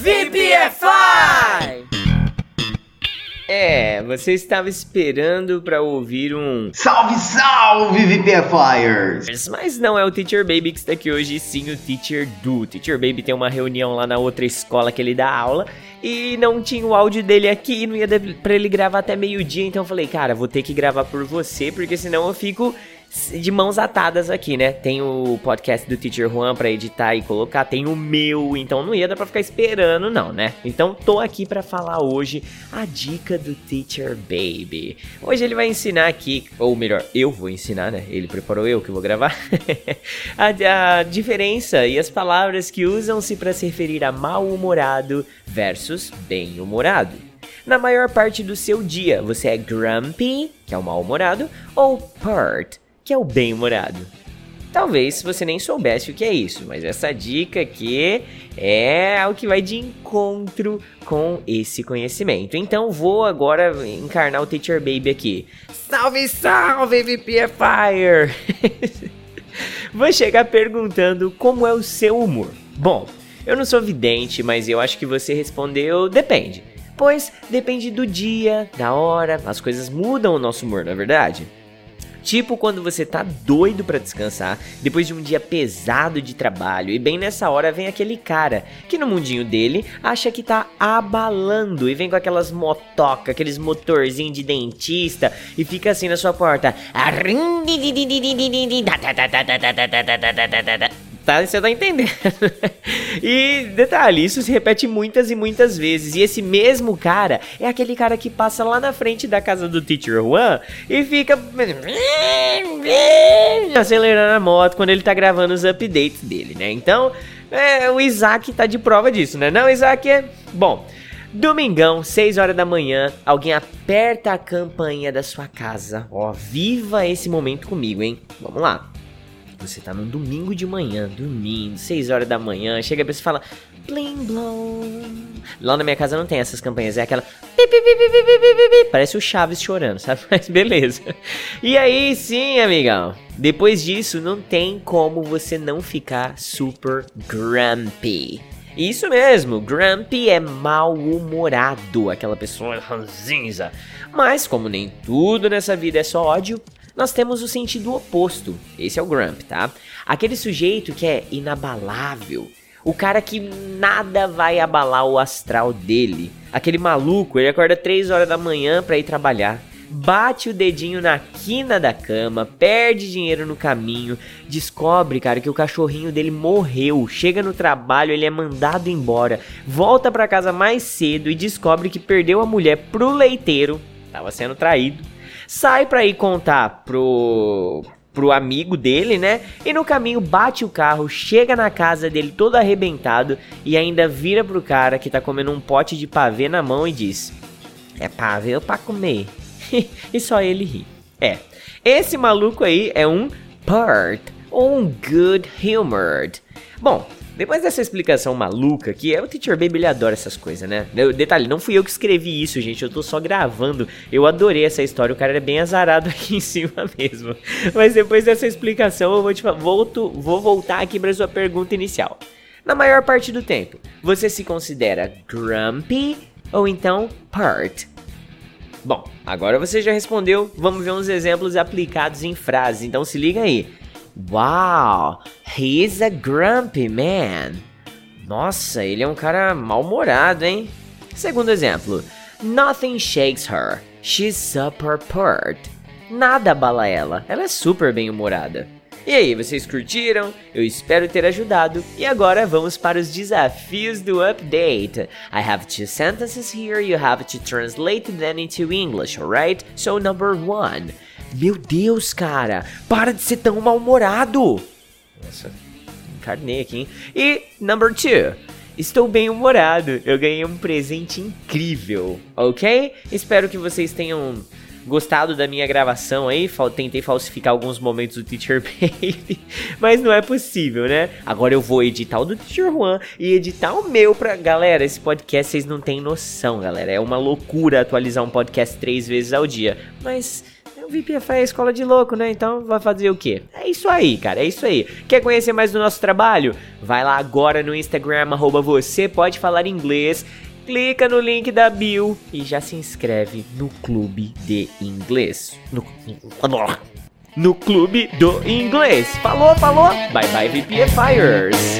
VPFI! É, você estava esperando para ouvir um Salve, salve, VPFires! Mas não é o Teacher Baby que está aqui hoje, sim o Teacher Do. O Teacher Baby tem uma reunião lá na outra escola que ele dá aula e não tinha o áudio dele aqui, não ia dar pra ele gravar até meio-dia, então eu falei, cara, vou ter que gravar por você, porque senão eu fico de mãos atadas aqui, né? Tem o podcast do Teacher Juan para editar e colocar, tem o meu, então não ia dar para ficar esperando não, né? Então tô aqui para falar hoje a dica do Teacher Baby. Hoje ele vai ensinar aqui, ou melhor, eu vou ensinar, né? Ele preparou eu que vou gravar. a, a diferença e as palavras que usam-se para se referir a mal-humorado versus bem-humorado. Na maior parte do seu dia, você é grumpy, que é o mal-humorado, ou pert, que é o bem-humorado. Talvez você nem soubesse o que é isso, mas essa dica aqui é o que vai de encontro com esse conhecimento. Então vou agora encarnar o Teacher Baby aqui. Salve, salve, VPFire! vou chegar perguntando como é o seu humor. Bom, eu não sou vidente, mas eu acho que você respondeu depende. Pois depende do dia, da hora, as coisas mudam o nosso humor, não é verdade? Tipo quando você tá doido para descansar depois de um dia pesado de trabalho e bem nessa hora vem aquele cara que no mundinho dele acha que tá abalando e vem com aquelas motoca, aqueles motorzinho de dentista e fica assim na sua porta tá? Você tá entendendo? e detalhe, isso se repete muitas e muitas vezes. E esse mesmo cara é aquele cara que passa lá na frente da casa do Teacher Juan e fica acelerando a moto quando ele tá gravando os updates dele, né? Então, é, o Isaac tá de prova disso, né? Não, Isaac é. Bom. Domingão, 6 horas da manhã, alguém aperta a campainha da sua casa. Ó, viva esse momento comigo, hein? Vamos lá. Você tá num domingo de manhã, dormindo, 6 horas da manhã, chega a pessoa e fala Blim blom. Lá na minha casa não tem essas campanhas, é aquela Parece o Chaves chorando, sabe? Mas beleza. E aí sim, amigão. Depois disso, não tem como você não ficar super grumpy. Isso mesmo, grumpy é mal-humorado, aquela pessoa ranzinza. Mas como nem tudo nessa vida é só ódio, nós temos o sentido oposto. Esse é o Grump, tá? Aquele sujeito que é inabalável. O cara que nada vai abalar o astral dele. Aquele maluco, ele acorda 3 horas da manhã para ir trabalhar. Bate o dedinho na quina da cama, perde dinheiro no caminho, descobre, cara, que o cachorrinho dele morreu. Chega no trabalho, ele é mandado embora, volta para casa mais cedo e descobre que perdeu a mulher pro leiteiro, tava sendo traído sai pra ir contar pro pro amigo dele, né? E no caminho bate o carro, chega na casa dele todo arrebentado e ainda vira pro cara que tá comendo um pote de pavê na mão e diz: "É pavê ou pra comer?" e só ele ri. É. Esse maluco aí é um part um good humored. Bom, depois dessa explicação maluca, que é o Teacher Baby, ele adora essas coisas, né? detalhe, não fui eu que escrevi isso, gente, eu tô só gravando. Eu adorei essa história, o cara é bem azarado aqui em cima mesmo. Mas depois dessa explicação, eu vou, te, volto, vou voltar aqui pra sua pergunta inicial. Na maior parte do tempo, você se considera grumpy ou então part? Bom, agora você já respondeu, vamos ver uns exemplos aplicados em frases, então se liga aí. Wow, he's a grumpy man. Nossa, ele é um cara mal-humorado, hein? Segundo exemplo, nothing shakes her. She's super pert. Nada abala ela, ela é super bem-humorada. E aí, vocês curtiram? Eu espero ter ajudado. E agora vamos para os desafios do update. I have two sentences here, you have to translate them into English, alright? So, number one. Meu Deus, cara, para de ser tão mal-humorado. Nossa, encarnei aqui, hein? E number two. Estou bem humorado. Eu ganhei um presente incrível, ok? Espero que vocês tenham gostado da minha gravação aí. Tentei falsificar alguns momentos do Teacher Baby, mas não é possível, né? Agora eu vou editar o do Teacher Juan e editar o meu pra. Galera, esse podcast vocês não têm noção, galera. É uma loucura atualizar um podcast três vezes ao dia. Mas VPFI é escola de louco, né? Então vai fazer o quê? É isso aí, cara, é isso aí. Quer conhecer mais do nosso trabalho? Vai lá agora no Instagram, arroba você pode falar inglês. Clica no link da bio e já se inscreve no clube de inglês. No, no clube do inglês. Falou, falou. Bye bye VPFires.